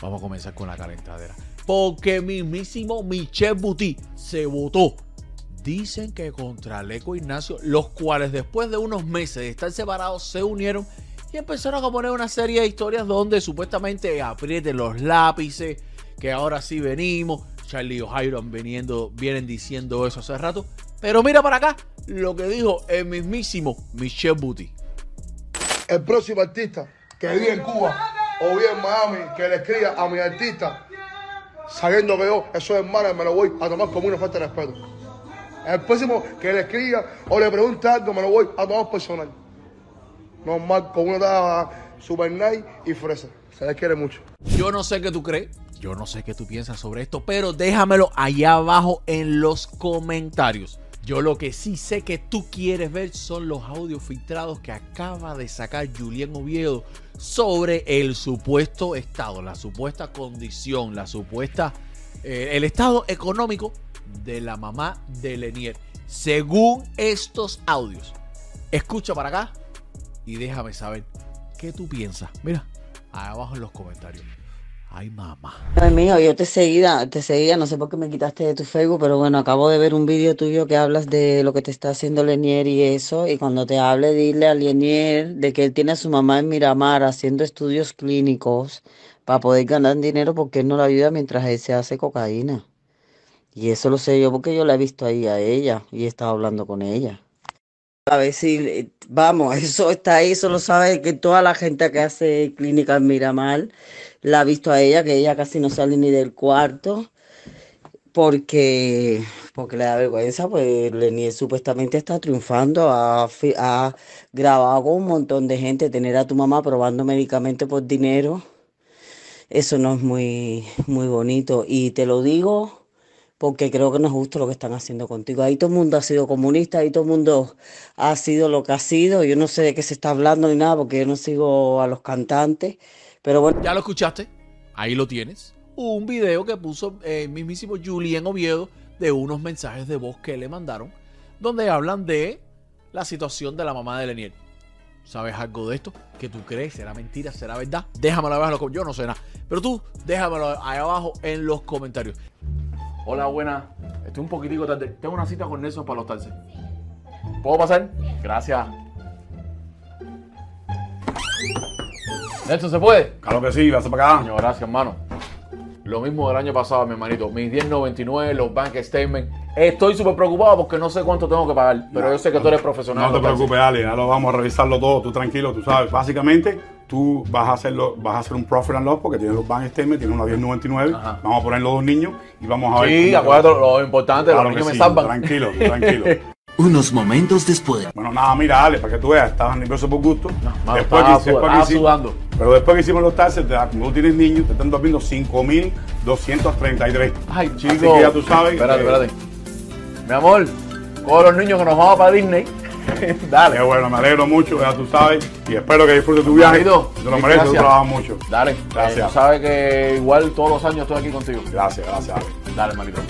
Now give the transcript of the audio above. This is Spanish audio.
Vamos a comenzar con la calentadera. Porque mismísimo Michel Buti se votó. Dicen que contra Leco Ignacio, los cuales después de unos meses de estar separados se unieron y empezaron a poner una serie de historias donde supuestamente aprieten los lápices, que ahora sí venimos. Charlie y O'Hairo viniendo, vienen diciendo eso hace rato. Pero mira para acá lo que dijo el mismísimo Michel Buti. el próximo artista que vive en Cuba o vive en Miami, que le escriba a mi artista, sabiendo que yo, eso es hermano, me lo voy a tomar como una falta de respeto. El próximo que le escriba o le pregunte algo, me lo voy a tomar personal. Normal, con una dada super nice y fresa. Se les quiere mucho. Yo no sé qué tú crees, yo no sé qué tú piensas sobre esto, pero déjamelo allá abajo en los comentarios. Yo lo que sí sé que tú quieres ver son los audios filtrados que acaba de sacar Julián Oviedo sobre el supuesto estado, la supuesta condición, la supuesta, eh, el estado económico de la mamá de Lenier. Según estos audios, escucha para acá y déjame saber qué tú piensas. Mira, abajo en los comentarios. Ay, mamá. Ay, mijo, yo te seguía, te seguía, no sé por qué me quitaste de tu Facebook, pero bueno, acabo de ver un vídeo tuyo que hablas de lo que te está haciendo Lenier y eso, y cuando te hable, dile a Lenier de que él tiene a su mamá en Miramar haciendo estudios clínicos para poder ganar dinero porque él no la ayuda mientras él se hace cocaína. Y eso lo sé yo porque yo la he visto ahí a ella y he estado hablando con ella. A ver si, vamos, eso está ahí, eso lo sabe que toda la gente que hace clínica en Miramar la ha visto a ella, que ella casi no sale ni del cuarto, porque, porque le da vergüenza, pues Lenier supuestamente está triunfando, ha, ha grabado con un montón de gente, tener a tu mamá probando medicamentos por dinero, eso no es muy, muy bonito. Y te lo digo porque creo que no es justo lo que están haciendo contigo. Ahí todo el mundo ha sido comunista, ahí todo el mundo ha sido lo que ha sido. Yo no sé de qué se está hablando ni nada porque yo no sigo a los cantantes. Pero bueno, Ya lo escuchaste, ahí lo tienes. Un video que puso eh, el mismísimo Julián Oviedo de unos mensajes de voz que le mandaron, donde hablan de la situación de la mamá de Lenier. ¿Sabes algo de esto? ¿Qué tú crees? ¿Será mentira? ¿Será verdad? Déjamelo abajo. Yo no sé nada. Pero tú, déjamelo ahí abajo en los comentarios. Hola, buena. Estoy un poquitico tarde. Tengo una cita con Nelson para los taxis. ¿Puedo pasar? Gracias. Nelson, ¿se puede? Claro que sí, vas para acá. Coño, gracias, hermano. Lo mismo del año pasado, mi hermanito. Mis 10.99, los bank statements. Estoy súper preocupado porque no sé cuánto tengo que pagar. Pero yo sé que tú eres profesional. No te preocupes, Ale, ya lo vamos a revisarlo todo, tú tranquilo, tú sabes. Básicamente, tú vas a hacerlo, vas a hacer un profit and loss porque tienes los bank statements, tienes una 1099, Ajá. vamos a poner los dos niños y vamos a ver. Sí, acuérdate lo importante, Claro los que niños me sí, salvan. Tranquilo, tranquilo. Unos momentos después. bueno, nada, mira, Ale, para que tú veas, estabas nervioso por gusto. mano, después estaba que, después que estaba hicimos- sudando. Pero después que hicimos los taxes, como tú tienes niños, te están durmiendo 5233. Ay, chico. Así que ya tú sabes. Espérate, que- espérate. Mi amor, con los niños que nos vamos para Disney. Dale. Qué bueno, me alegro mucho, ya tú sabes. Y espero que disfrutes tu viaje. Manito, Te lo mereces, tú trabajas mucho. Dale. Gracias. Eh, tú sabes que igual todos los años estoy aquí contigo. Gracias, gracias. Ale. Dale, hermanito.